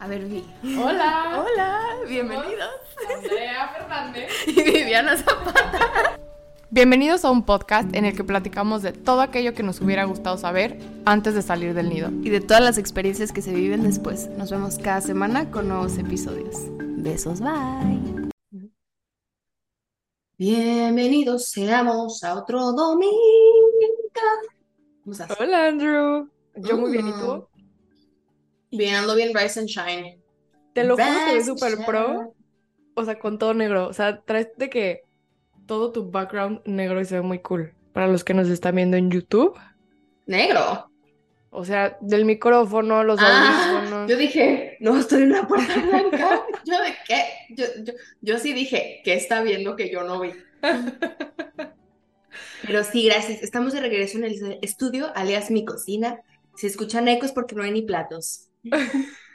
A ver, Vi. Hola. Hola, bienvenidos. Andrea Fernández. Y Viviana Zapata. Bienvenidos a un podcast en el que platicamos de todo aquello que nos hubiera gustado saber antes de salir del nido. Y de todas las experiencias que se viven después. Nos vemos cada semana con nuevos episodios. Besos, bye. Bienvenidos seamos a otro domingo. ¿Cómo estás? Hola, Andrew. Yo muy bien, ¿y Mm. tú? Bien, ando bien, Rise and Shine. Te lo juro que and súper pro. O sea, con todo negro. O sea, traes de que todo tu background negro y se ve muy cool. Para los que nos están viendo en YouTube. Negro. O sea, del micrófono, los Ah, audífonos. yo dije, no, estoy en una puerta blanca. ¿Yo de qué? Yo, yo, yo sí dije, ¿qué está viendo que yo no vi? Pero sí, gracias. Estamos de regreso en el estudio, alias mi cocina. Si escuchan ecos porque no hay ni platos.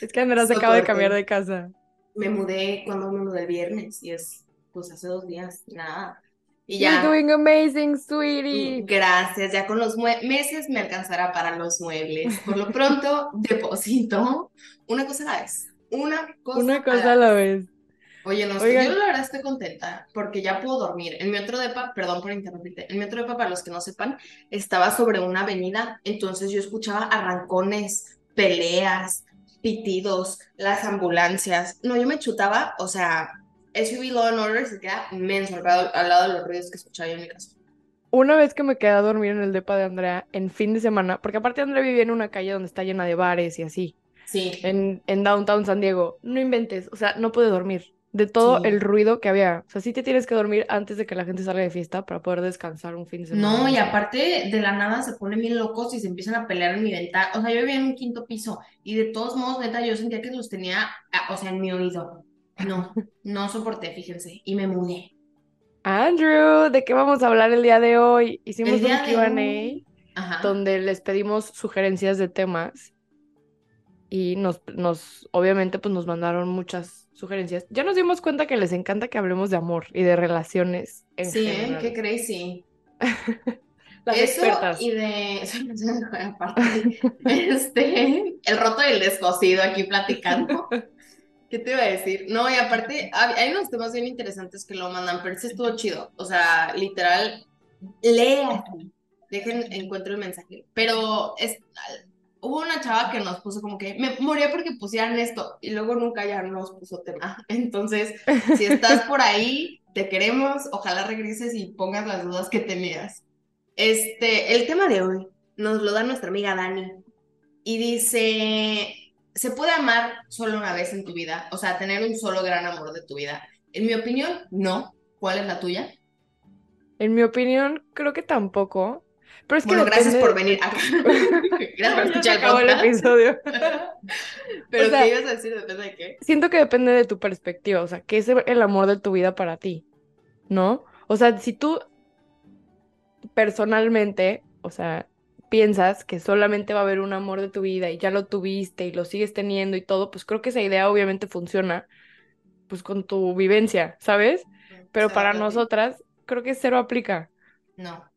Es que Andrea se acaba de cambiar de casa. Me mudé cuando me mudé el viernes y es, pues hace dos días, nada. Y You're ya, doing amazing, sweetie. gracias, ya con los meses me alcanzará para los muebles. Por lo pronto, deposito una cosa a la vez. Una cosa Una cosa a la vez. Oye, no, estoy- yo la verdad estoy contenta porque ya puedo dormir. En mi otro depa, perdón por interrumpirte, en mi otro depa, para los que no sepan, estaba sobre una avenida, entonces yo escuchaba arrancones, peleas, pitidos, las ambulancias. No, yo me chutaba, o sea, SUV Law and Order se queda inmenso al lado, al lado de los ruidos que escuchaba yo en mi casa. Una vez que me quedé a dormir en el depa de Andrea en fin de semana, porque aparte Andrea vivía en una calle donde está llena de bares y así, Sí, en, en Downtown San Diego. No inventes, o sea, no pude dormir de todo Sí. el ruido que había. O sea, sí te tienes que dormir antes de que la gente salga de fiesta para poder descansar un fin de semana. No, y aparte de la nada se ponen bien locos y se empiezan a pelear en mi ventana. O sea, yo vivía en un quinto piso y de todos modos, neta, yo sentía que los tenía, ah, o sea, en mi oído. No, no soporté, fíjense, y me mudé. Andrew, ¿de qué vamos a hablar el día de hoy? Hicimos un Q&A donde les pedimos sugerencias de temas y nos, nos, obviamente, pues nos mandaron muchas sugerencias. Ya nos dimos cuenta que les encanta que hablemos de amor y de relaciones en sí, ¿eh? Qué crazy. Las Eso expertas. y de, este, el roto y el descosido aquí platicando. ¿Qué te iba a decir? No, y aparte, hay hay unos temas bien interesantes que lo mandan, pero ese estuvo chido. O sea, literal, lea. Dejen, encuentro el mensaje. Pero es, hubo una chava que nos puso como que me moría porque pusieran esto y luego nunca ya nos puso tema. Entonces, si estás por ahí, te queremos, ojalá regreses y pongas las dudas que tenías. Este, el tema de hoy nos lo da nuestra amiga Dani y dice, ¿se puede amar solo una vez en tu vida? O sea, tener un solo gran amor de tu vida. En mi opinión, no. ¿Cuál es la tuya? En mi opinión, creo que tampoco. Pero es que Bueno, gracias por venir acá. Gracias por escuchar el episodio. Pero O sea- ¿qué ibas a decir? Depende de qué. Siento que depende de tu perspectiva, o sea, qué es el amor de tu vida para ti, ¿no? O sea, si tú personalmente, o sea, piensas que solamente va a haber un amor de tu vida y ya lo tuviste y lo sigues teniendo y todo, pues creo que esa idea obviamente funciona, pues con tu vivencia, ¿sabes? Pero para nosotras, creo que cero aplica. No.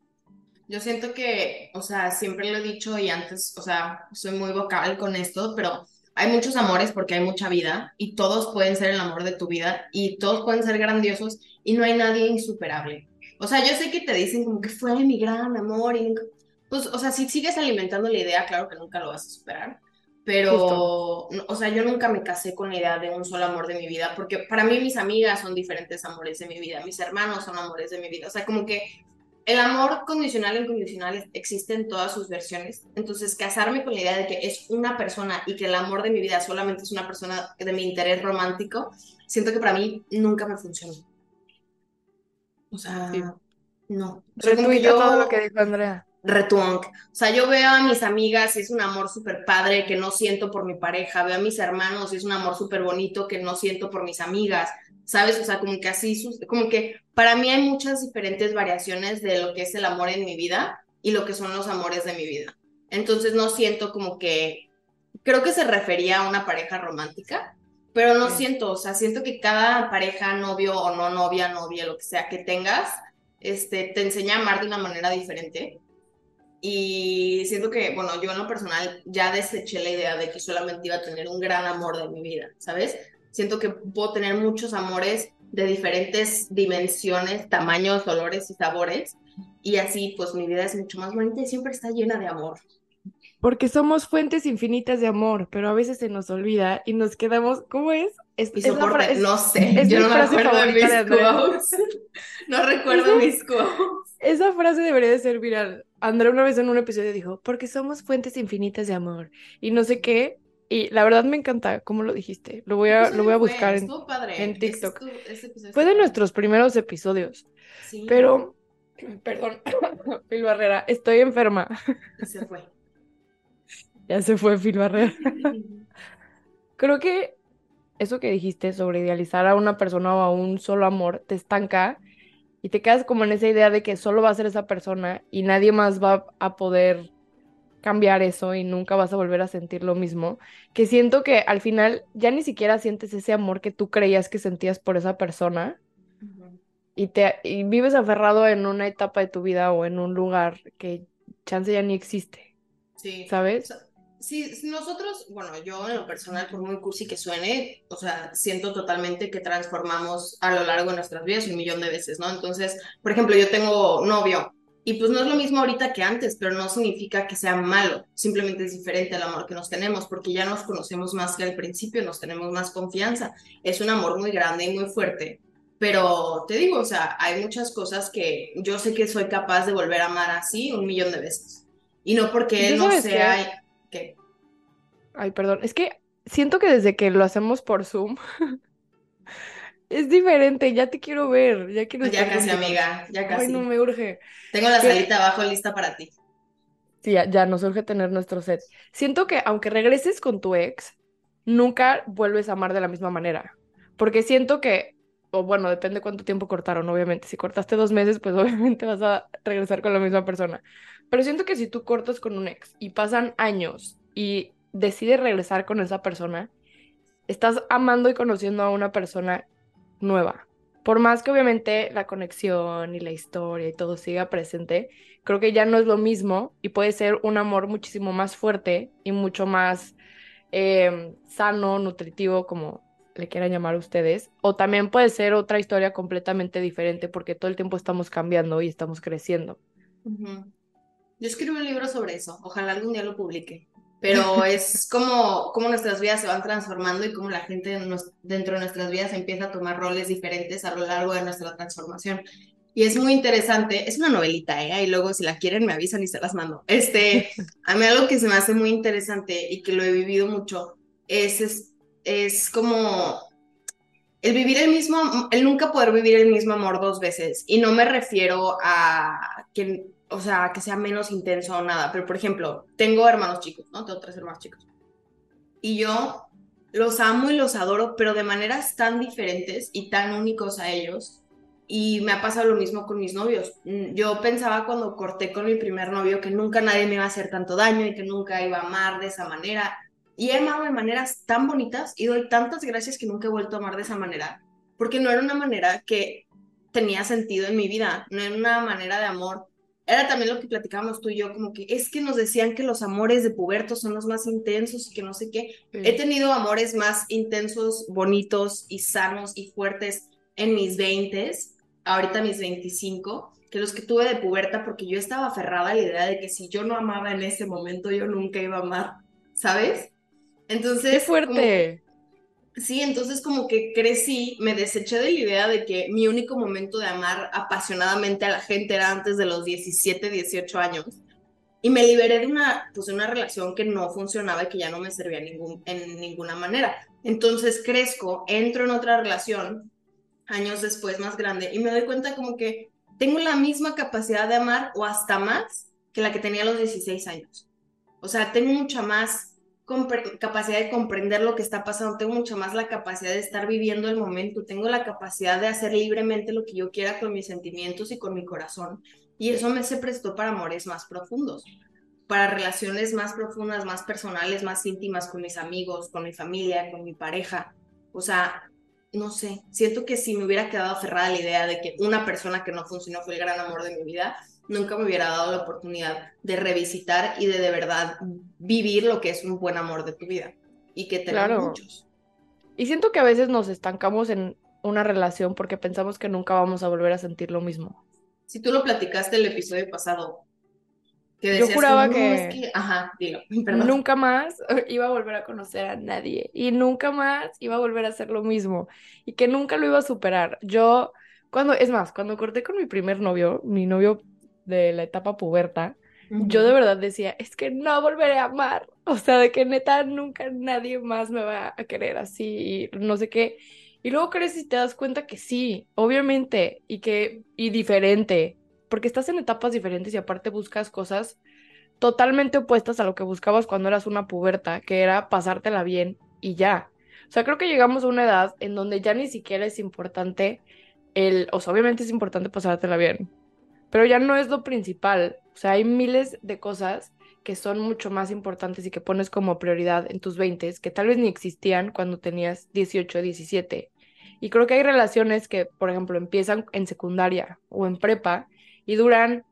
Yo siento que, o sea, siempre lo he dicho y antes, o sea, soy muy vocal con esto, pero hay muchos amores porque hay mucha vida y todos pueden ser el amor de tu vida y todos pueden ser grandiosos y no hay nadie insuperable. O sea, yo sé que te dicen como que fue mi gran amor y nunca, pues, o sea, si sigues alimentando la idea, claro que nunca lo vas a superar, pero, Justo. o sea, yo nunca me casé con la idea de un solo amor de mi vida porque para mí mis amigas son diferentes amores de mi vida, mis hermanos son amores de mi vida, o sea, como que el amor condicional e incondicional existe en todas sus versiones. Entonces, casarme con la idea de que es una persona y que el amor de mi vida solamente es una persona de mi interés romántico, siento que para mí nunca me funcionó. O sea, Sí. no. Retuita yo todo lo que dijo Andrea. retuonc. O sea, yo veo a mis amigas y es un amor súper padre que no siento por mi pareja. Veo a mis hermanos y es un amor súper bonito que no siento por mis amigas. ¿Sabes? O sea, como que así, como que para mí hay muchas diferentes variaciones de lo que es el amor en mi vida y lo que son los amores de mi vida. Entonces no siento como que, creo que se refería a una pareja romántica, pero no Sí. siento, o sea, siento que cada pareja, novio o no novia, novia, lo que sea que tengas, este, te enseña a amar de una manera diferente. y siento que, bueno, yo en lo personal ya deseché la idea de que solamente iba a tener un gran amor de mi vida, ¿sabes? Siento que puedo tener muchos amores de diferentes dimensiones, tamaños, olores y sabores. Y así, pues mi vida es mucho más bonita y siempre está llena de amor. Porque somos fuentes infinitas de amor, pero a veces se nos olvida y nos quedamos, ¿cómo es? Es, no sé, yo no me acuerdo de mis quotes. no recuerdo mis quotes. Esa frase debería de ser viral. Andrea una vez en un episodio dijo, porque somos fuentes infinitas de amor y no sé qué. Y la verdad me encanta cómo lo dijiste. Lo voy a, lo voy a buscar en, en, TikTok. fue de nuestros primeros episodios. Sí. Pero, perdón, Phil Barrera, estoy enferma. Se fue. Ya se fue Phil Barrera. Creo que eso que dijiste sobre idealizar a una persona o a un solo amor te estanca y te quedas como en esa idea de que solo va a ser esa persona y nadie más va a poder cambiar eso y nunca vas a volver a sentir lo mismo, que siento que al final ya ni siquiera sientes ese amor que tú creías que sentías por esa persona y te y vives aferrado en una etapa de tu vida o en un lugar que chance ya ni existe. Sí. ¿Sabes? Sí, nosotros, bueno, yo en lo personal, por muy cursi que suene, o sea, siento totalmente que transformamos a lo largo de nuestras vidas un millón de veces, ¿no? Entonces, por ejemplo, yo tengo novio y pues no es lo mismo ahorita que antes, pero no significa que sea malo, simplemente es diferente al amor que nos tenemos, porque ya nos conocemos más que al principio, nos tenemos más confianza, es un amor muy grande y muy fuerte, pero te digo, o sea, hay muchas cosas que yo sé que soy capaz de volver a amar así un millón de veces, y no porque él no sea Ay, perdón, es que siento que desde que lo hacemos por Zoom es diferente, ya te quiero ver, ya quiero Ya casi, amiga, ya casi. Ay, no me urge. Tengo la salita abajo lista para ti. Sí, ya, ya nos urge tener nuestro set. Siento que aunque regreses con tu ex, nunca vuelves a amar de la misma manera. Porque siento que, o bueno, depende cuánto tiempo cortaron, obviamente. Si cortaste dos meses, pues obviamente vas a regresar con la misma persona. Pero siento que si tú cortas con un ex y pasan años y decides regresar con esa persona, estás amando y conociendo a una persona nueva. Por más que obviamente la conexión y la historia y todo siga presente, creo que ya no es lo mismo y puede ser un amor muchísimo más fuerte y mucho más em, sano, nutritivo, como le quieran llamar ustedes. O también puede ser otra historia completamente diferente porque todo el tiempo estamos cambiando y estamos creciendo. Yo escribo un libro sobre eso, ojalá algún día lo publique, pero es como, como nuestras vidas se van transformando y cómo la gente dentro de nuestras vidas empieza a tomar roles diferentes a lo largo de nuestra transformación. Y es muy interesante, es una novelita, ¿eh? Y luego si la quieren me avisan y se las mando. Este, a mí algo que se me hace muy interesante y que lo he vivido mucho es, es, es como el vivir el mismo, el nunca poder vivir el mismo amor dos veces. Y no me refiero a que o sea, que sea menos intenso o nada, pero por ejemplo, tengo hermanos chicos, ¿no? Tengo tres hermanos chicos. Y yo los amo y los adoro, pero de maneras tan diferentes y tan únicos a ellos. Y me ha pasado lo mismo con mis novios. Mm, yo pensaba cuando corté con mi primer novio que nunca nadie me iba a hacer tanto daño y que nunca iba a amar de esa manera. Y he amado de maneras tan bonitas y doy tantas gracias que nunca he vuelto a amar de esa manera, porque no era una manera que tenía sentido en mi vida, no era una manera de amor era también lo que platicábamos tú y yo, como que es que nos decían que los amores de pubertos son los más intensos y que no sé qué. He tenido amores más intensos, bonitos y sanos y fuertes en mis 20, ahorita mis 25, que los que tuve de puberta, porque yo estaba aferrada a la idea de que si yo no amaba en ese momento, yo nunca iba a amar, ¿sabes? Entonces... ¡Qué fuerte! Sí, entonces como que crecí, me deseché de la idea de que mi único momento de amar apasionadamente a la gente era antes de los 17, 18 años. Y me liberé de una, pues, una relación que no funcionaba y que ya no me servía en ninguna manera. Entonces crezco, entro en otra relación años después más grande y me doy cuenta como que tengo la misma capacidad de amar o hasta más que la que tenía a los 16 años. O sea, tengo mucha más capacidad de comprender lo que está pasando, tengo mucha más la capacidad de estar viviendo el momento, tengo la capacidad de hacer libremente lo que yo quiera con mis sentimientos y con mi corazón. Y eso me se prestó para amores más profundos, para relaciones más profundas, más personales, más íntimas con mis amigos, con mi familia, con mi pareja. O sea, no sé, siento que si me hubiera quedado aferrada la idea de que una persona que no funcionó fue el gran amor de mi vida, nunca me hubiera dado la oportunidad de revisitar y de de verdad vivir lo que es un buen amor de tu vida y que tenemos Claro. muchos. Y siento que a veces nos estancamos en una relación porque pensamos que nunca vamos a volver a sentir lo mismo. Si tú lo platicaste el episodio pasado, que Yo decías juraba como, "No, que es que, ajá, dilo, perdón. Nunca más iba a volver a conocer a nadie y nunca más iba a volver a hacer lo mismo y que nunca lo iba a superar. Yo, cuando, es más, cuando corté con mi primer novio, mi novio de la etapa puberta, yo de verdad decía, es que no volveré a amar. O sea, de que neta nunca nadie más me va a querer así y no sé qué. Y luego creces y te das cuenta que sí, obviamente, y que, y diferente, porque estás en etapas diferentes y aparte buscas cosas totalmente opuestas a lo que buscabas cuando eras una puberta, que era pasártela bien y ya. O sea, creo que llegamos a una edad en donde ya ni siquiera es importante el, o sea, obviamente es importante pasártela bien, pero ya no es lo principal. O sea, hay miles de cosas que son mucho más importantes y que pones como prioridad en tus 20 que tal vez ni existían cuando tenías 18, 17. Y creo que hay relaciones que, por ejemplo, empiezan en secundaria o en prepa y duran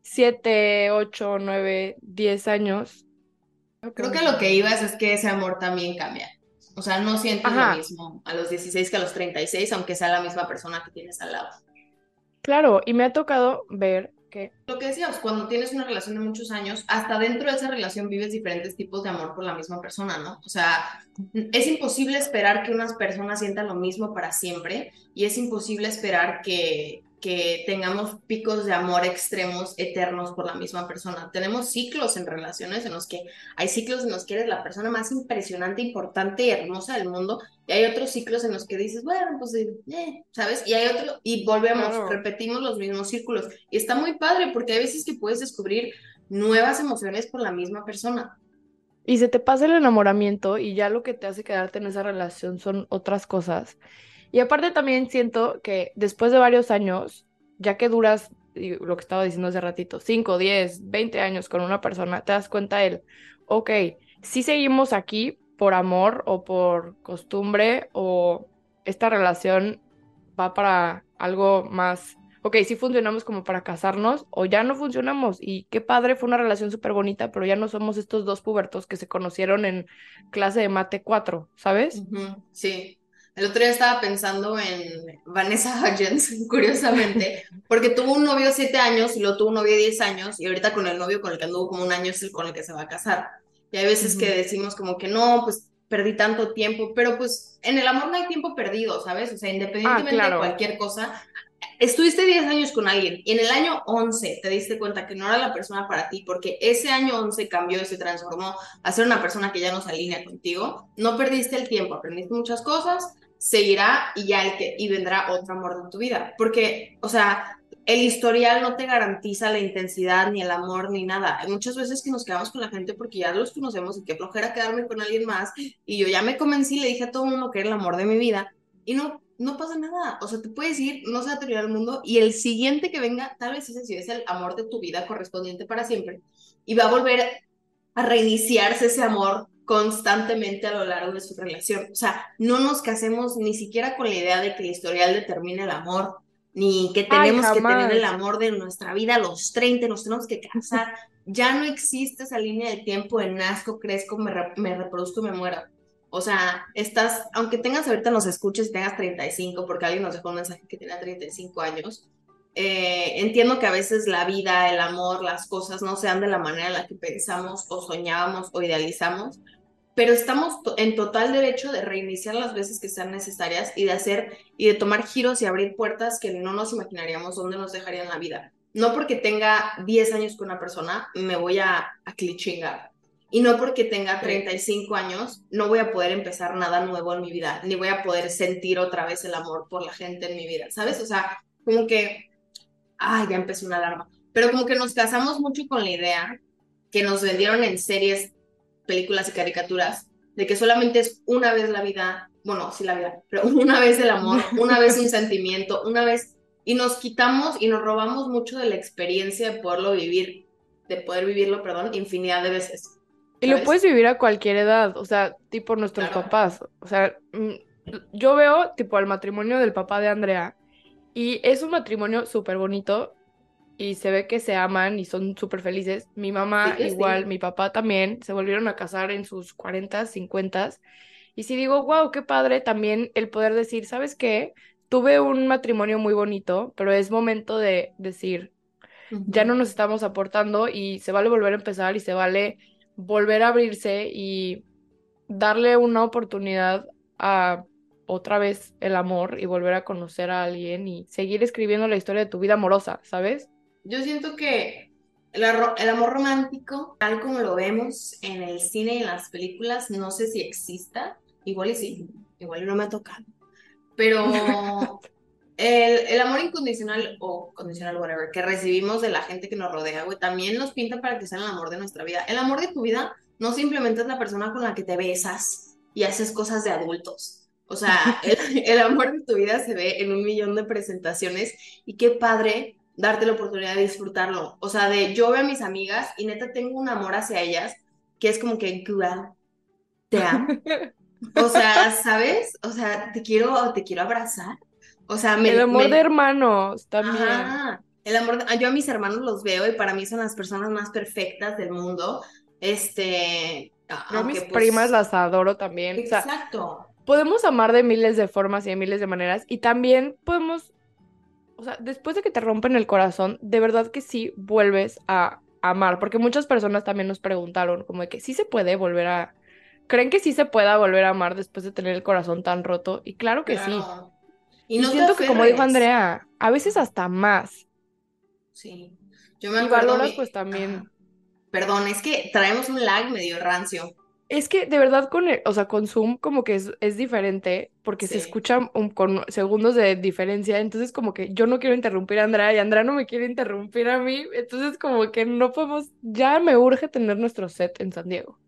7, 8, 9, 10 años. Creo que a lo que ibas es que ese amor también cambia. O sea, no sientes Ajá. lo mismo a los 16 que a los 36, aunque sea la misma persona que tienes al lado. Claro, y me ha tocado ver que, Lo que decíamos, cuando tienes una relación de muchos años, hasta dentro de esa relación vives diferentes tipos de amor por la misma persona, ¿no? O sea, es imposible esperar que unas personas sientan lo mismo para siempre y es imposible esperar que, que tengamos picos de amor extremos, eternos por la misma persona. Tenemos ciclos en relaciones en los que hay ciclos en los que eres la persona más impresionante, importante y hermosa del mundo y hay otros ciclos en los que dices, bueno, pues, eh, ¿sabes? Y hay otro, y volvemos, Claro. repetimos los mismos círculos. Y está muy padre porque hay veces que puedes descubrir nuevas emociones por la misma persona. y se te pasa el enamoramiento y ya lo que te hace quedarte en esa relación son otras cosas. Y aparte también siento que después de varios años, ya que duras, lo que estaba diciendo hace ratito, 5, 10, 20 años con una persona, te das cuenta él, ok, si seguimos aquí por amor o por costumbre o esta relación va para algo más, ok, si funcionamos como para casarnos o ya no funcionamos y qué padre, fue una relación súper bonita, pero ya no somos estos dos pubertos que se conocieron en clase de mate 4, ¿sabes? Sí. El otro día estaba pensando en Vanessa Hudgens, curiosamente, porque tuvo un novio siete años y luego tuvo un novio diez años y ahorita con el novio con el que anduvo como un año es el con el que se va a casar. Y hay veces que Ujú. decimos como que no, pues perdí tanto tiempo, pero pues en el amor no hay tiempo perdido, ¿sabes? O sea, independientemente de Ah, claro. cualquier cosa, estuviste 10 años con alguien y en el año 11 te diste cuenta que no era la persona para ti porque ese año 11 cambió y se transformó a ser una persona que ya no se alinea contigo, no perdiste el tiempo, aprendiste muchas cosas, seguirá y ya y vendrá otro amor de tu vida. Porque, o sea, el historial no te garantiza la intensidad, ni el amor, ni nada. Muchas veces que nos quedamos con la gente porque ya los conocemos y qué flojera quedarme con alguien más. Y yo ya me convencí, le dije a todo el mundo que era el amor de mi vida. Y no, no pasa nada. O sea, te puedes ir, no se va a terminar el mundo. Y el siguiente que venga, tal vez ese sí es el amor de tu vida correspondiente para siempre. Y va a volver a reiniciarse ese amor constantemente a lo largo de su relación. O sea, no nos casemos ni siquiera con la idea de que el historial determine el amor, ni que Ay, tenemos que tener el amor de nuestra vida a los 30, nos tenemos que casar. Ya no existe esa línea de tiempo de nazco, crezco, me, re- me reproduzco y me muero. O sea, estás, aunque tengas ahorita nos escuches y tengas 35, porque alguien nos dejó un mensaje que tenía 35 años, eh, entiendo que a veces la vida, el amor, las cosas no sean de la manera en la que pensamos o soñábamos o idealizamos, pero estamos to- en total derecho de reiniciar las veces que sean necesarias y de hacer y de tomar giros y abrir puertas que no nos imaginaríamos dónde nos dejarían la vida. No porque tenga 10 años con una persona me voy a, a clichingar. Y no porque tenga Sí. 35 años no voy a poder empezar nada nuevo en mi vida, ni voy a poder sentir otra vez el amor por la gente en mi vida, ¿sabes? O sea, como que, ay, ya empezó una alarma, pero como que nos casamos mucho con la idea que nos vendieron en series, películas y caricaturas, de que solamente es una vez la vida, bueno, sí la vida, pero una vez el amor, una vez un sentimiento, una vez, y nos quitamos y nos robamos mucho de la experiencia de poderlo vivir, de poder vivirlo, perdón, infinidad de veces. Y lo puedes vivir a cualquier edad, o sea, tipo nuestros Claro. papás. O sea, mm, yo veo tipo el matrimonio del papá de Andrea y es un matrimonio súper bonito, y se ve que se aman y son súper felices. Mi mamá Sí, sí. igual, mi papá también, se volvieron a casar en sus 40, 50. Y sí digo, wow, qué padre también el poder decir, ¿sabes qué? Tuve un matrimonio muy bonito, pero es momento de decir, ya no nos estamos aportando y se vale volver a empezar y se vale volver a abrirse y darle una oportunidad a otra vez el amor y volver a conocer a alguien y seguir escribiendo la historia de tu vida amorosa, ¿sabes? Yo siento que el, el amor romántico, tal como lo vemos en el cine y en las películas, no sé si exista, igual y sí, igual y no me ha tocado, pero el, el amor incondicional o condicional, whatever, que recibimos de la gente que nos rodea, güey, también nos pinta para que sea el amor de nuestra vida. El amor de tu vida no simplemente es la persona con la que te besas y haces cosas de adultos. O sea, el, el amor de tu vida se ve en un millón de presentaciones y qué padre darte la oportunidad de disfrutarlo. O sea, de yo veo a mis amigas y neta tengo un amor hacia ellas que es como que, wow, te amo. O sea, ¿sabes? O sea, te quiero, te quiero abrazar. O sea, me, El amor me- de hermanos también. Ajá. El amor, de- yo a mis hermanos los veo y para mí son las personas más perfectas del mundo. Este, Yo a mis pues, primas las adoro también. O sea, Exacto. Podemos amar de miles de formas y de miles de maneras y también podemos, o sea, después de que te rompen el corazón, de verdad que sí vuelves a amar, porque muchas personas también nos preguntaron como de que sí se puede volver a, ¿creen que sí se pueda volver a amar después de tener el corazón tan roto? Y claro que sí. Claro. Y Y no te siento que como dijo. Andrea, a veces hasta más. Sí. Yo me Y valoras pues también. Perdón, es que traemos un lag medio rancio. Es que de verdad con el- o sea, con Zoom como que es, es diferente porque se escucha un- con segundos de diferencia, entonces como que yo no quiero interrumpir a Andrea y Andrea no me quiere interrumpir a mí, entonces como que no podemos, ya me urge tener nuestro set en San Diego.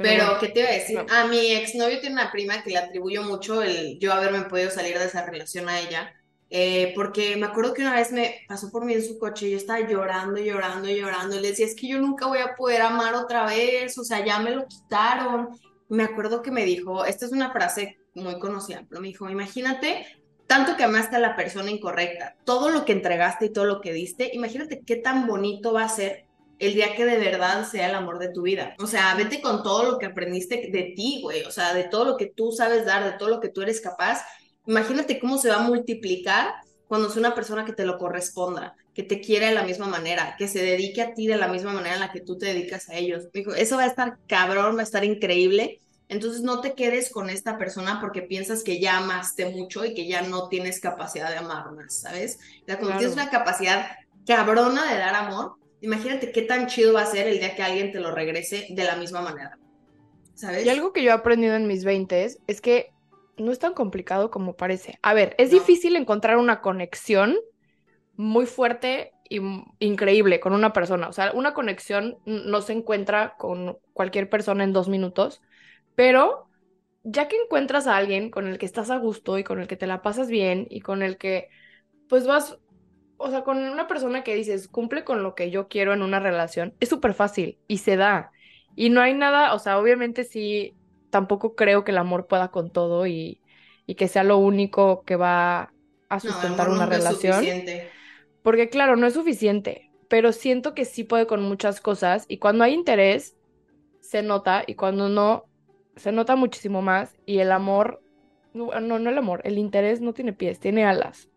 Pero ¿qué te iba a decir? A mi exnovio tiene una prima que le atribuyo mucho el yo haberme podido salir de esa relación a ella, eh, porque me acuerdo que una vez me pasó por mí en su coche y yo estaba llorando, llorando, llorando, y le decía, es que yo nunca voy a poder amar otra vez, o sea, ya me lo quitaron. Me acuerdo que me dijo, esta es una frase muy conocida, pero me dijo, imagínate tanto que amaste a la persona incorrecta, todo lo que entregaste y todo lo que diste, imagínate qué tan bonito va a ser el día que de verdad sea el amor de tu vida. O sea, vete con todo lo que aprendiste de ti, güey. O sea, de todo lo que tú sabes dar, de todo lo que tú eres capaz. Imagínate cómo se va a multiplicar cuando es una persona que te lo corresponda, que te quiera de la misma manera, que se dedique a ti de la misma manera en la que tú te dedicas a ellos. Dijo, eso va a estar cabrón, va a estar increíble. Entonces no te quedes con esta persona porque piensas que ya amaste mucho y que ya no tienes capacidad de amar más, ¿sabes? O sea, cuando Claro. tienes una capacidad cabrona de dar amor, imagínate qué tan chido va a ser el día que alguien te lo regrese de la misma manera, ¿sabes? Y algo que yo he aprendido en mis 20 es que no es tan complicado como parece. A ver, es No. difícil encontrar una conexión muy fuerte y increíble con una persona. O sea, una conexión no se encuentra con cualquier persona en dos minutos, pero ya que encuentras a alguien con el que estás a gusto y con el que te la pasas bien y con el que pues vas, o sea, con una persona que dices cumple con lo que yo quiero en una relación, es súper fácil y se da. Y no hay nada, o sea, obviamente sí, tampoco creo que el amor pueda con todo y, y que sea lo único que va a No, sustentar amor una es relación. suficiente. Porque claro, no es suficiente, pero siento que sí puede con muchas cosas y cuando hay interés se nota y cuando no se nota muchísimo más y el amor, no, no, no el amor, el interés no tiene pies, tiene alas.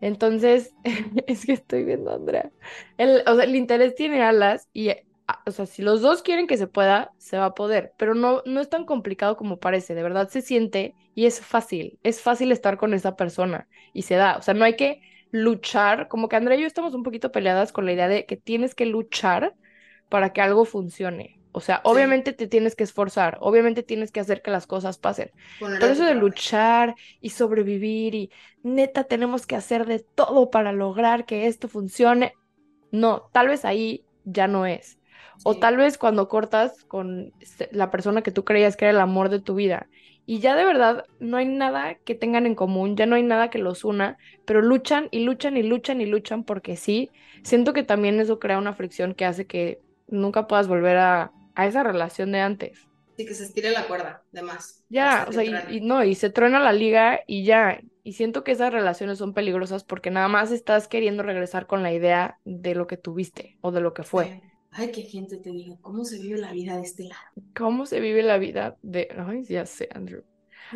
Entonces, es que estoy viendo Andrea. El, o sea, el interés tiene alas y, o sea, si los dos quieren que se pueda, se va a poder, pero no, no es tan complicado como parece, de verdad se siente y es fácil, es fácil estar con esa persona y se da, o sea, no hay que luchar, como que Andrea y yo estamos un poquito peleadas con la idea de que tienes que luchar para que algo funcione. O sea, obviamente te tienes que esforzar, obviamente tienes que hacer que las cosas pasen, Poner pero eso de luchar y sobrevivir y neta tenemos que hacer de todo para lograr que esto funcione, no, tal vez ahí ya no es. O Sí. tal vez cuando cortas con la persona que tú creías que era el amor de tu vida y ya de verdad no hay nada que tengan en común, ya no hay nada que los una, pero luchan y luchan y luchan y luchan porque sí, siento que también eso crea una fricción que hace que nunca puedas volver a, a esa relación de antes. Sí, que se estire la cuerda, de más. Ya, o sea, y, no, y se truena la liga y ya, Y siento que esas relaciones son peligrosas porque nada más estás queriendo regresar con la idea de lo que tuviste o de lo que fue. Ay, qué gente te digo, ¿cómo se vive la vida de este lado? ¿Cómo se vive la vida de... Ay, ya sé, Andrew.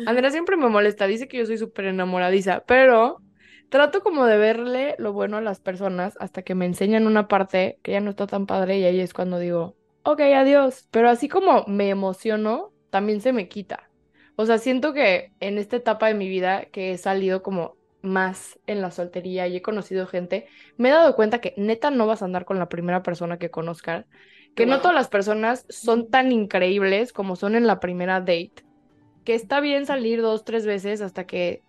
Andrea siempre me molesta, dice que yo soy súper enamoradiza, pero trato como de verle lo bueno a las personas hasta que me enseñan una parte que ya no está tan padre y ahí es cuando digo, ok, adiós. Pero así como me emociono, también se me quita. O sea, siento que en esta etapa de mi vida que he salido como más en la soltería y he conocido gente, me he dado cuenta que neta no vas a andar con la primera persona que conozcas, que no todas las personas son tan increíbles como son en la primera date, que está bien salir dos, tres veces hasta que,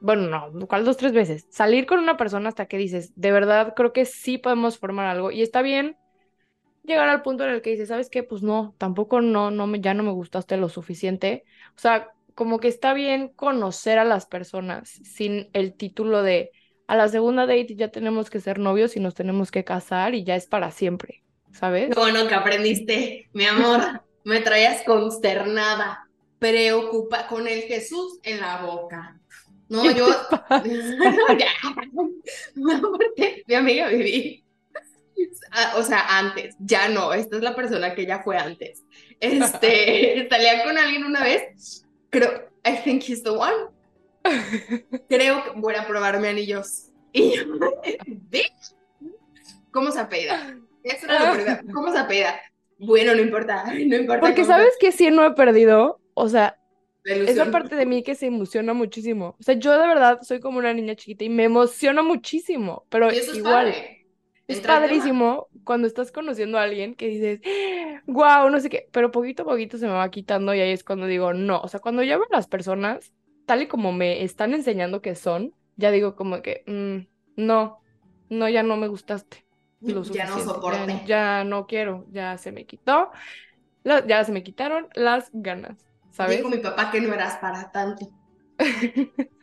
bueno, no, ¿cuál dos, tres veces? Salir con una persona hasta que dices, de verdad creo que sí podemos formar algo y está bien llegar al punto en el que dices, ¿sabes qué? Pues no, tampoco no, no me, ya no me gustaste lo suficiente. O sea, como que está bien conocer a las personas sin el título de a la segunda date ya tenemos que ser novios y nos tenemos que casar y ya es para siempre, ¿sabes? Qué bueno que aprendiste, mi amor. Me traías consternada, preocupa con el Jesús en la boca. No, yo. no, ya. porque mi amiga viví. Ah, o sea, antes, ya no, esta es la persona que ya fue antes. Este, salía con alguien una vez creo, I think he's the one. creo que voy a probarme anillos. Y yo, ¿cómo se apela? Eso era lo primero. ¿Cómo se apela? Bueno, no importa, no importa. Porque sabes que sí no he perdido, o sea, esa parte de mí que se emociona muchísimo. O sea, yo de verdad soy como una niña chiquita y me emociona muchísimo, pero igual. Es padrísimo cuando estás conociendo a alguien que dices, wow, no sé qué, pero poquito a poquito se me va quitando y ahí es cuando digo, no, o sea, cuando ya veo a las personas tal y como me están enseñando que son, ya digo como que, mm, no, no, ya no me gustaste. ya no soporte. Ya, no quiero, ya se me quitó, ya se me quitaron las ganas, ¿sabes? Dijo mi papá que no eras para tanto.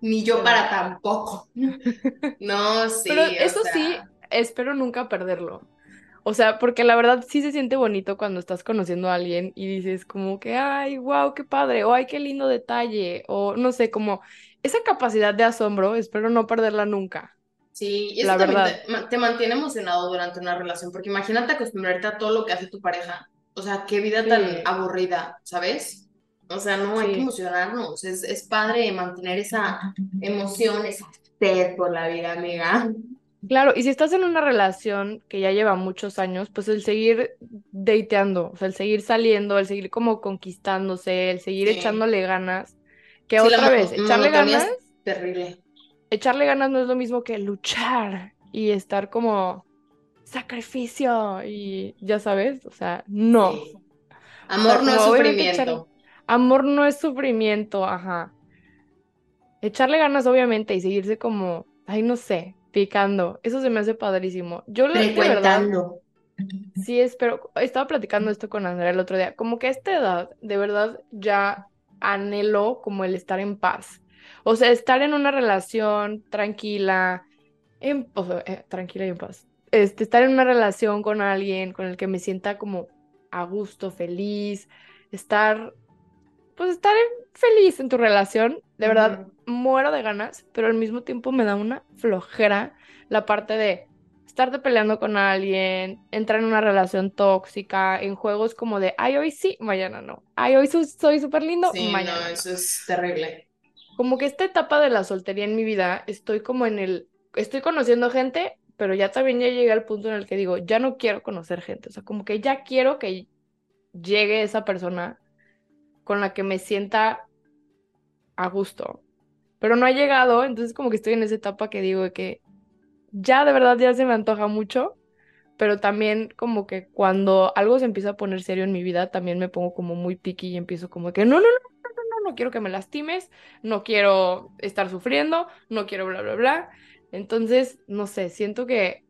Ni yo para tampoco. No, sí. Pero eso sí, espero nunca perderlo. O sea, porque la verdad sí se siente bonito cuando estás conociendo a alguien y dices como que, ay, wow, qué padre, o ay, qué lindo detalle, o no sé, como esa capacidad de asombro, espero no perderla nunca. Sí, y eso la también verdad. Te, mantiene emocionado durante una relación, porque imagínate acostumbrarte a todo lo que hace tu pareja. O sea, qué vida tan aburrida, ¿sabes? O sea, no hay que emocionarnos. Es, es padre mantener esa emoción, esa sed por la vida, amiga. Claro, y si estás en una relación que ya lleva muchos años, pues el seguir dateando, o sea, el seguir saliendo, el seguir como conquistándose, el seguir echándole ganas, que otra vez, echarle ganas. terrible. Echarle ganas no es lo mismo que luchar y estar como sacrificio y ya sabes, o sea, no. Amor no es sufrimiento. amor no es sufrimiento, ajá. Echarle ganas, obviamente, y seguirse como, ay, no sé, picando. Eso se me hace padrísimo. Yo le verdad. Sí, espero. Estaba platicando esto con Andrea el otro día. Como que a esta edad, de verdad, ya anhelo como el estar en paz. O sea, estar en una relación tranquila, en, eh, tranquila y en paz. Este, estar en una relación con alguien con el que me sienta como a gusto, feliz, estar, pues estar feliz en tu relación, de verdad, muero de ganas, pero al mismo tiempo me da una flojera la parte de estarte peleando con alguien, entrar en una relación tóxica, en juegos como de, ay, hoy sí, mañana no. Ay, hoy soy súper lindo, sí, mañana. No, eso es terrible. Como que esta etapa de la soltería en mi vida, estoy como en el, estoy conociendo gente, pero ya también ya llegué al punto en el que digo, ya no quiero conocer gente, o sea, como que ya quiero que llegue esa persona con la que me sienta a gusto. Pero no ha llegado, entonces como que estoy en esa etapa que digo que ya de verdad ya se me antoja mucho, pero también como que cuando algo se empieza a poner serio en mi vida, también me pongo como muy piqui y empiezo como que no, no, no, no, no, no, quiero que me lastimes, no quiero estar sufriendo, no quiero bla, bla, bla. Entonces, no sé, siento que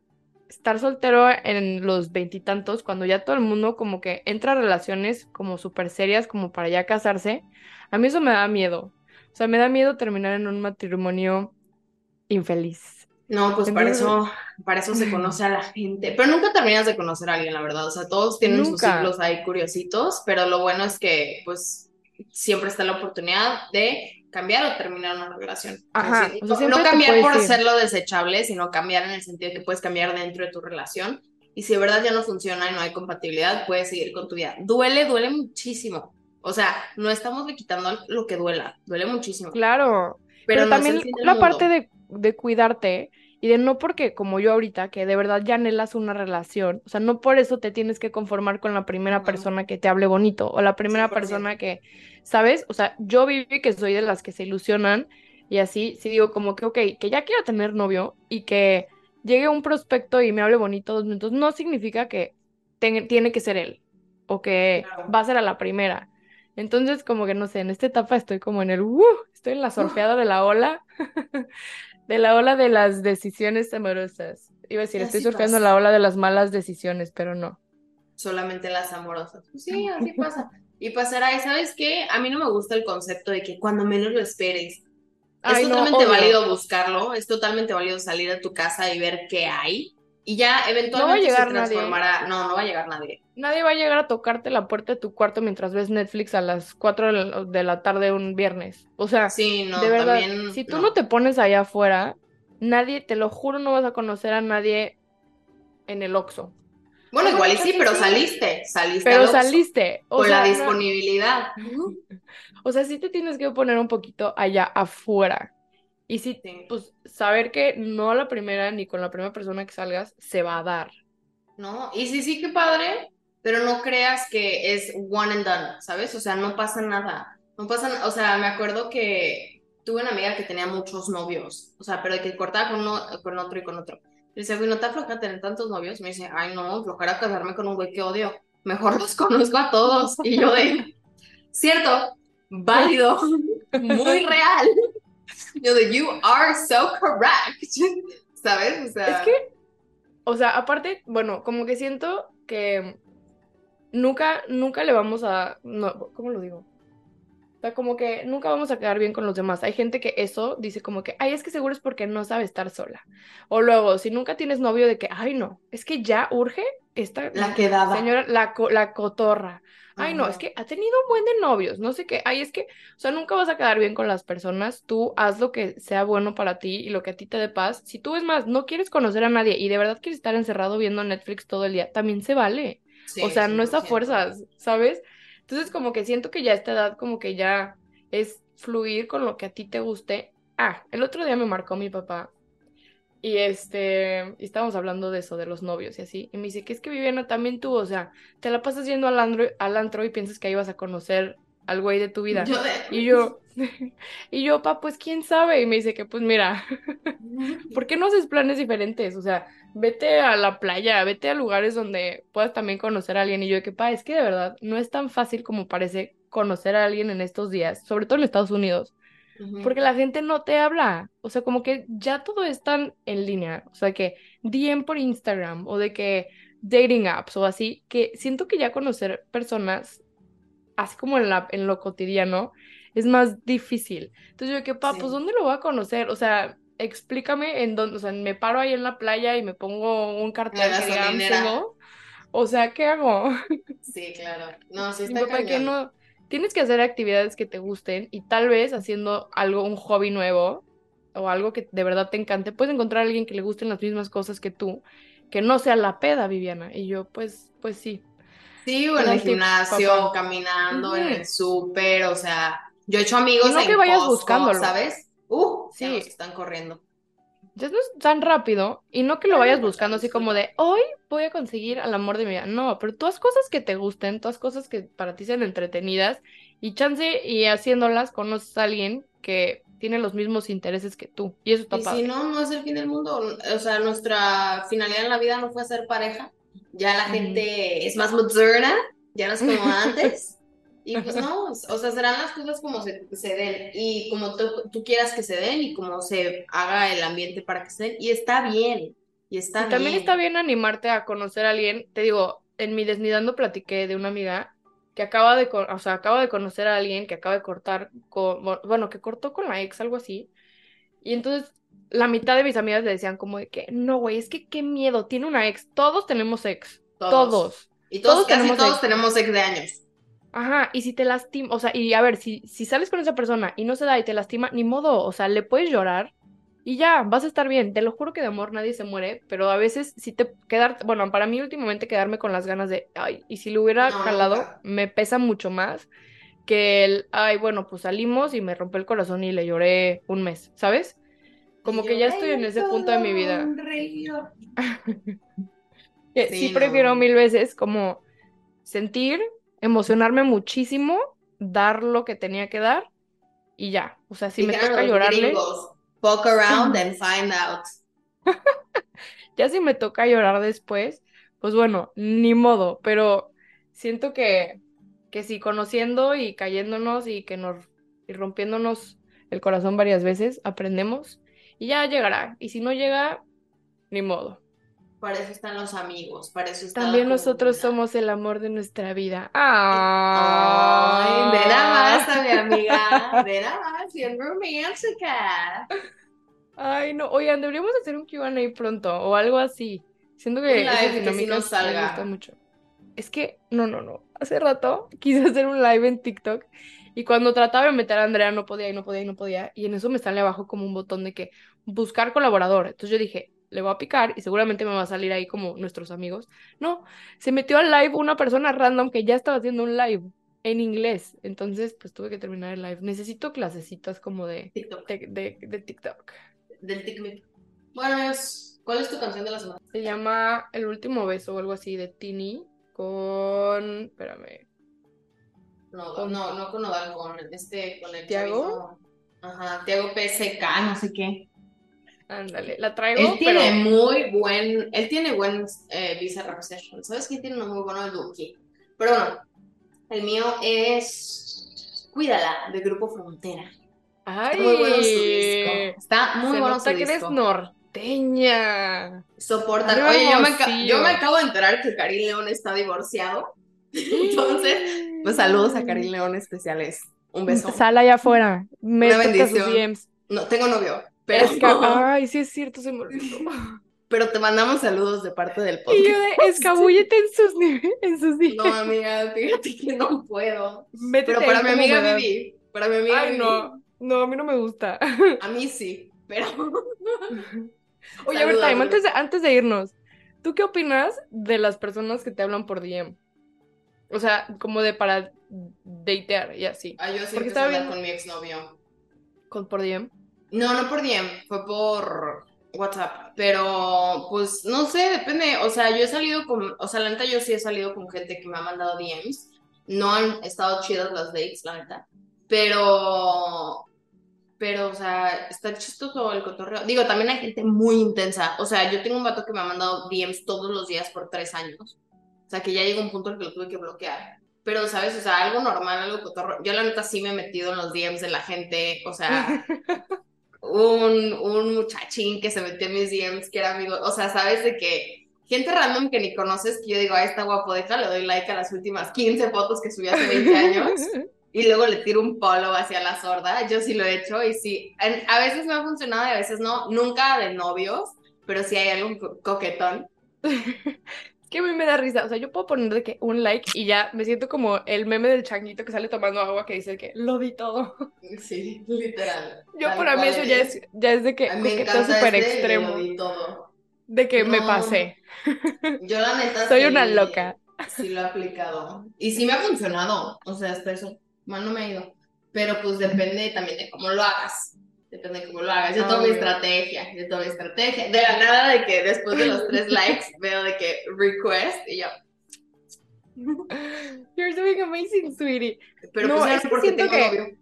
estar soltero en los veintitantos, cuando ya todo el mundo como que entra a relaciones como súper serias, como para ya casarse, a mí eso me da miedo. O sea, me da miedo terminar en un matrimonio infeliz. No, pues para eso, para eso se conoce a la gente. Pero nunca terminas de conocer a alguien, la verdad. O sea, todos tienen sus ciclos ahí curiositos, pero lo bueno es que, pues, siempre está la oportunidad de cambiar o terminar una relación. Ajá, Es decir, o sea, no- cambiar por ir. hacerlo desechable, sino cambiar en el sentido de que puedes cambiar dentro de tu relación. Y si de verdad ya no funciona y no hay compatibilidad, puedes seguir con tu vida. Duele, duele muchísimo. O sea, no estamos quitando lo que duela, duele muchísimo. Claro. Pero, no también la parte de, de cuidarte y de no porque como yo ahorita, que de verdad ya anhelas una relación, o sea, no por eso te tienes que conformar con la primera persona que te hable bonito o la primera 100%. persona que, ¿sabes? O sea, yo viví que soy de las que se ilusionan y así, sí digo como que, ok, que ya quiero tener novio y que llegue un prospecto y me hable bonito dos minutos, no significa que tiene que ser él o que Claro. va a ser a la primera. Entonces, como que no sé, en esta etapa estoy como en el, uh, estoy en la surfeada de la ola, de la ola de las decisiones amorosas. Iba a decir, estoy surfeando pasa. la ola de las malas decisiones, pero no. solamente las amorosas. Pues sí, así pasa. Y pasará, y ¿sabes qué? A mí no me gusta el concepto de que cuando menos lo esperes. Es Ay, totalmente válido buscarlo, es totalmente válido salir de tu casa y ver qué hay. Y ya No va a eventualmente llegar se nadie. transformará. No, no va a llegar nadie. Nadie va a llegar a tocarte la puerta de tu cuarto mientras ves Netflix a las 4 de la, de la tarde un viernes. O sea, Sí, no, de verdad, también. si tú no. no te pones allá afuera, nadie, te lo juro, no vas a conocer a nadie en el Oxxo. Bueno, igual y sí, pero saliste, saliste Pero saliste. O con la sea, no- disponibilidad. O sea, sí te tienes que poner un poquito allá afuera. Y sí, Sí. pues saber que no a la primera ni con la primera persona que salgas se va a dar. ¿no? Y sí, sí, qué padre, pero no creas que es one and done, ¿sabes? O sea, no pasa nada. No pasa, o sea, me acuerdo que tuve una amiga que tenía muchos novios, o sea, pero que cortaba con uno, con otro y con otro. Le dice, güey, ¿no te afloja tener tantos novios? Me dice, ay, no, aflojar casarme con un güey que odio. Mejor los conozco a todos. Y yo de, cierto, válido, muy real. Yo de, you are so correct. ¿Sabes? O sea, Es que, o sea, aparte, bueno, como que siento que nunca, nunca le vamos a, no, ¿cómo lo digo? O sea, como que nunca vamos a quedar bien con los demás. Hay gente que eso dice como que, ay, es que seguro es porque no sabe estar sola. O luego, si nunca tienes novio, de que, ay, no, es que ya urge esta la quedada. señora, la, la cotorra. Ay, no, es que ha tenido un buen de novios, no sé qué. Ay, es que, o sea, nunca vas a quedar bien con las personas. Tú haz lo que sea bueno para ti y lo que a ti te dé paz. Si tú es más, no quieres conocer a nadie y de verdad quieres estar encerrado viendo Netflix todo el día, también se vale. Sí, O sea, no es a 100%. fuerzas, ¿sabes? Entonces, como que siento que ya a esta edad, como que ya es fluir con lo que a ti te guste. Ah, el otro día me marcó mi papá y este, y estábamos hablando de eso, de los novios y así, y me dice que es que Viviana también tú, o sea, te la pasas yendo al antro, al antro y piensas que ahí vas a conocer al güey de tu vida. Yo. Y yo, y yo, pa, pues quién sabe, y me dice que pues mira, ¿por qué no haces planes diferentes? O sea, vete a la playa, vete a lugares donde puedas también conocer a alguien. Y yo, que pa, es que de verdad no es tan fácil como parece conocer a alguien en estos días, sobre todo en Estados Unidos, Porque la gente no te habla. O sea, como que ya todo es tan en línea. O sea, que DM por Instagram o de que dating apps o así, que siento que ya conocer personas, así como en la, en lo cotidiano, es más difícil. Entonces yo, que pa, Sí. pues ¿dónde lo voy a conocer? O sea, explícame en dónde, o sea, me paro ahí en la playa y me pongo un cartel que diga. O sea, ¿qué hago? Sí, claro. No, sí Mi está papá, que no, tienes que hacer actividades que te gusten y tal vez haciendo algo, un hobby nuevo o algo que de verdad te encante, puedes encontrar a alguien que le gusten las mismas cosas que tú, que no sea la peda, Viviana. Y yo, pues, pues sí. Sí, o en el gimnasio, papá. caminando, en el súper, o sea, yo he hecho amigos Y no en que vayas Costco, buscándolo. ¿sabes? Uh, ya Sí. nos están corriendo. Ya no es tan rápido y no que lo vayas buscando así como de hoy voy a conseguir al amor de mi vida. No, pero tú haz cosas que te gusten, tú haz cosas que para ti sean entretenidas y chance y haciéndolas conoces a alguien que tiene los mismos intereses que tú y eso está Y si no, no es el fin del mundo. O sea, nuestra finalidad en la vida no fue ser pareja. Ya la gente es más moderna, ya no es como antes. Y pues no, o sea, serán las cosas como se, se den y como tú, tú quieras que se den y como se haga el ambiente para que se den. Y está bien, y está Y también bien. está bien animarte a conocer a alguien. Te digo, en mi desnidando platiqué de una amiga que acaba de, o sea, acaba de conocer a alguien que acaba de cortar con, bueno, que cortó con la ex, algo así. Y entonces la mitad de mis amigas le decían como de que, no, güey, es que qué miedo, tiene una ex. Todos tenemos ex, Todos. todos. Y todos, Todos casi tenemos todos ex. tenemos ex de años. Ajá, y si te lastima, o sea, y a ver, si, si sales con esa persona y no se da y te lastima, ni modo, o sea, le puedes llorar y ya, vas a estar bien. Te lo juro que de amor nadie se muere, pero a veces si te quedar, bueno, para mí últimamente quedarme con las ganas de, ay, y si lo hubiera No, jalado, nunca. me pesa mucho más que el, ay, bueno, pues salimos y me rompe el corazón y le lloré un mes, ¿sabes? Como que ya estoy en ese punto de mi vida. Que sí, Sí, prefiero no. mil veces como sentir, emocionarme muchísimo, dar lo que tenía que dar y ya. O sea, si me toca llorarle, gringos, Fuck around and find out. ya si me toca llorar después, pues bueno, ni modo, pero siento que, que sí, conociendo y cayéndonos y que nos y rompiéndonos el corazón varias veces, aprendemos y ya llegará. Y si no llega, ni modo. Para eso están los amigos, para eso está También nosotros somos el amor de nuestra vida. Ay, ve nada más a mi amiga, ve nada más, bien romántica. Ay, no, oigan, deberíamos hacer un Q&A pronto o algo así. Siento Un que esas live que sí nos me salga. gustan mucho. Es que, no, no, no. Hace rato quise hacer un live en TikTok y cuando trataba de meter a Andrea no podía y no podía y no podía. Y en eso me sale abajo como un botón de que buscar colaborador. Entonces yo dije, le voy a picar y seguramente me va a salir ahí como nuestros amigos. No, se metió al live una persona random que ya estaba haciendo un live en inglés. Entonces, pues tuve que terminar el live. Necesito clasecitas como de, TikTok, de, de, de TikTok. del TikTok. Bueno, amigos, ¿cuál es tu canción de la semana? Se llama El último beso o algo así de Tini con... Espérame. No, Con- no, no con Nodal, con este, con el ¿Tiago? Ajá, Tiago PSK, no sé qué. Ándale, la traigo, Él tiene pero... muy buen, él tiene buen eh, visa representation. ¿Sabes quién tiene uno muy bueno? El Duki. Pero bueno, el mío es Cuídala, de Grupo Frontera. Está muy bueno su disco. ¡Ay! Está muy Se bueno nota su que eres disco. norteña. Soporta. Arriba Oye, yo me, yo acabo de enterar que Karim León está divorciado. Entonces, pues saludos a Karim León especiales. Un beso. Sal allá afuera. Me Una bendición. No, tengo novio, pero, Esca- Ay, sí es cierto, se me olvidó. pero te mandamos saludos de parte del Y yo podcast. de escabúllete en sus, nive- en sus DMs. No, amiga, fíjate que no puedo. Métete Pero para mi amiga. Vivi, para mi amiga Ay, Vivi, no. No, a mí no me gusta. a mí sí, pero Oye, a ver, Saludos, Time, antes de, antes de irnos, ¿tú qué opinas de las personas que te hablan por DM? O sea, como de para datear y así. ah, yo a estaba viendo- con mi exnovio. Con por DM. No, no por DM, fue por WhatsApp, pero pues no sé, depende, o sea, yo he salido con, o sea, la neta yo sí he salido con gente que me ha mandado DMs, no han estado chidas las dates, la neta, pero, pero, o sea, está chistoso el cotorreo. Digo, también hay gente muy intensa, o sea, yo tengo un vato que me ha mandado DMs todos los días por tres años, o sea, que ya llegó un punto en que lo tuve que bloquear. Pero, ¿sabes? O sea, algo normal, algo cotorreo. Yo la neta sí me he metido en los DMs de la gente, o sea, un, un muchachín que se metió en mis DMs que era amigo, o sea, sabes de que gente random que ni conoces, que yo digo, ah, está guapo, deja, le doy like a las últimas 15 fotos que subí hace 20 años y luego le tiro un polo hacia la sorda, yo sí lo he hecho y sí, a veces me ha funcionado y a veces no, nunca de novios, pero sí hay algo co- coquetón. que a mí me da risa. O sea, yo puedo poner de que un like y ya me siento como el meme del changuito que sale tomando agua que dice que lo di todo. Sí, literal. Yo tal para mí eso ya es, ya es de que A mí encanta súper este, extremo. lo di todo. De que me pasé. Yo la neta Soy sí- una loca. Sí lo he aplicado. Y sí me ha funcionado. O sea, hasta eso. Mal no me ha ido. Pero pues depende también de cómo lo hagas. Depende de cómo lo hagas. Yo Ah, tomo mi estrategia. Yo tomo mi estrategia. De la nada de que después de los tres likes veo de que request y yo. You're doing amazing, sweetie. Pero No, pues es que siento tengo que- novio.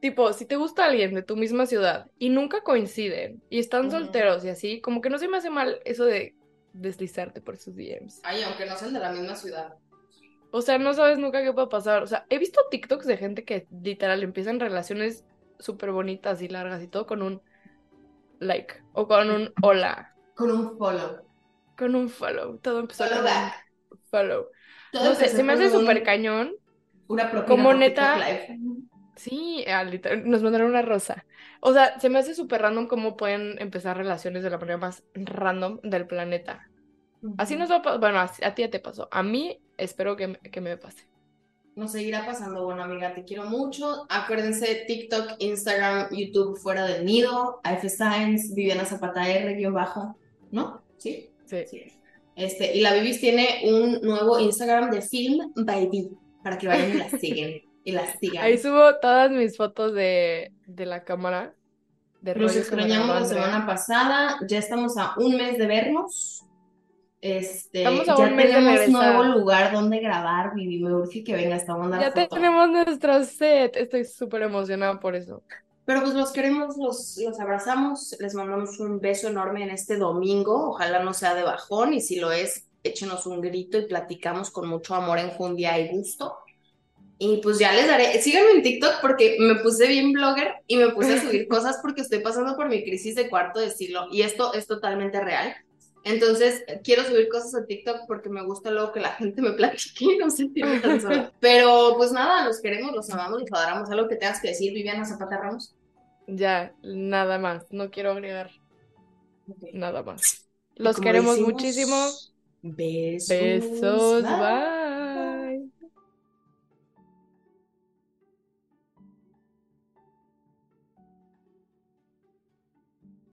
Tipo, si te gusta alguien de tu misma ciudad y nunca coinciden y están solteros y así, como que no se me hace mal eso de deslizarte por sus DMs. Ay, aunque no sean de la misma ciudad. O sea, no sabes nunca qué puede pasar. O sea, he visto TikToks de gente que literal empiezan relaciones súper bonitas y largas y todo con un like o con un hola, Con un follow. con un follow. Todo empezó Follow con un back. follow. Todo No sé, empezó se me hace un- súper cañón. Una propina como neta- Live. Sí, ah, nos mandaron una rosa. O sea, se me hace súper random cómo pueden empezar relaciones de la manera más random del planeta. Así nos va a pasar, bueno, así- a ti ya te pasó. A mí espero que, que me pase. Nos seguirá pasando, bueno, amiga, te quiero mucho. Acuérdense, TikTok, Instagram, YouTube fuera del nido, AF Science, Viviana Zapata R, guion bajo, ¿no? ¿Sí? Sí. Sí. Este, y la Bibis tiene un nuevo Instagram de Film by B, para que vayan y la siguen, y la sigan. Ahí subo todas mis fotos de, de la cámara. De Nos extrañamos la semana pasada, ya estamos a un mes de vernos. Este, ya tenemos nuevo lugar donde grabar, Vivi, me urge que vengas, te voy a Ya foto. tenemos nuestro set. Estoy súper emocionada por eso. Pero pues los queremos, los, los abrazamos, les mandamos un beso enorme en este domingo, ojalá no sea de bajón y si lo es, échenos un grito y platicamos con mucho amor, enjundia y gusto. Y pues ya les daré, síganme en TikTok porque me puse bien blogger y me puse a subir cosas porque estoy pasando por mi crisis de cuarto de siglo y esto es totalmente real. Entonces, quiero subir cosas a TikTok porque me gusta luego que la gente me platique y no sentirme tan sola. Pero pues nada, los queremos, los amamos, los adoramos. Algo que tengas que decir, Viviana Zapata Ramos. Ya, nada más. No quiero agregar nada más. Los queremos decimos, muchísimo. Besos. Besos. Bye. Bye.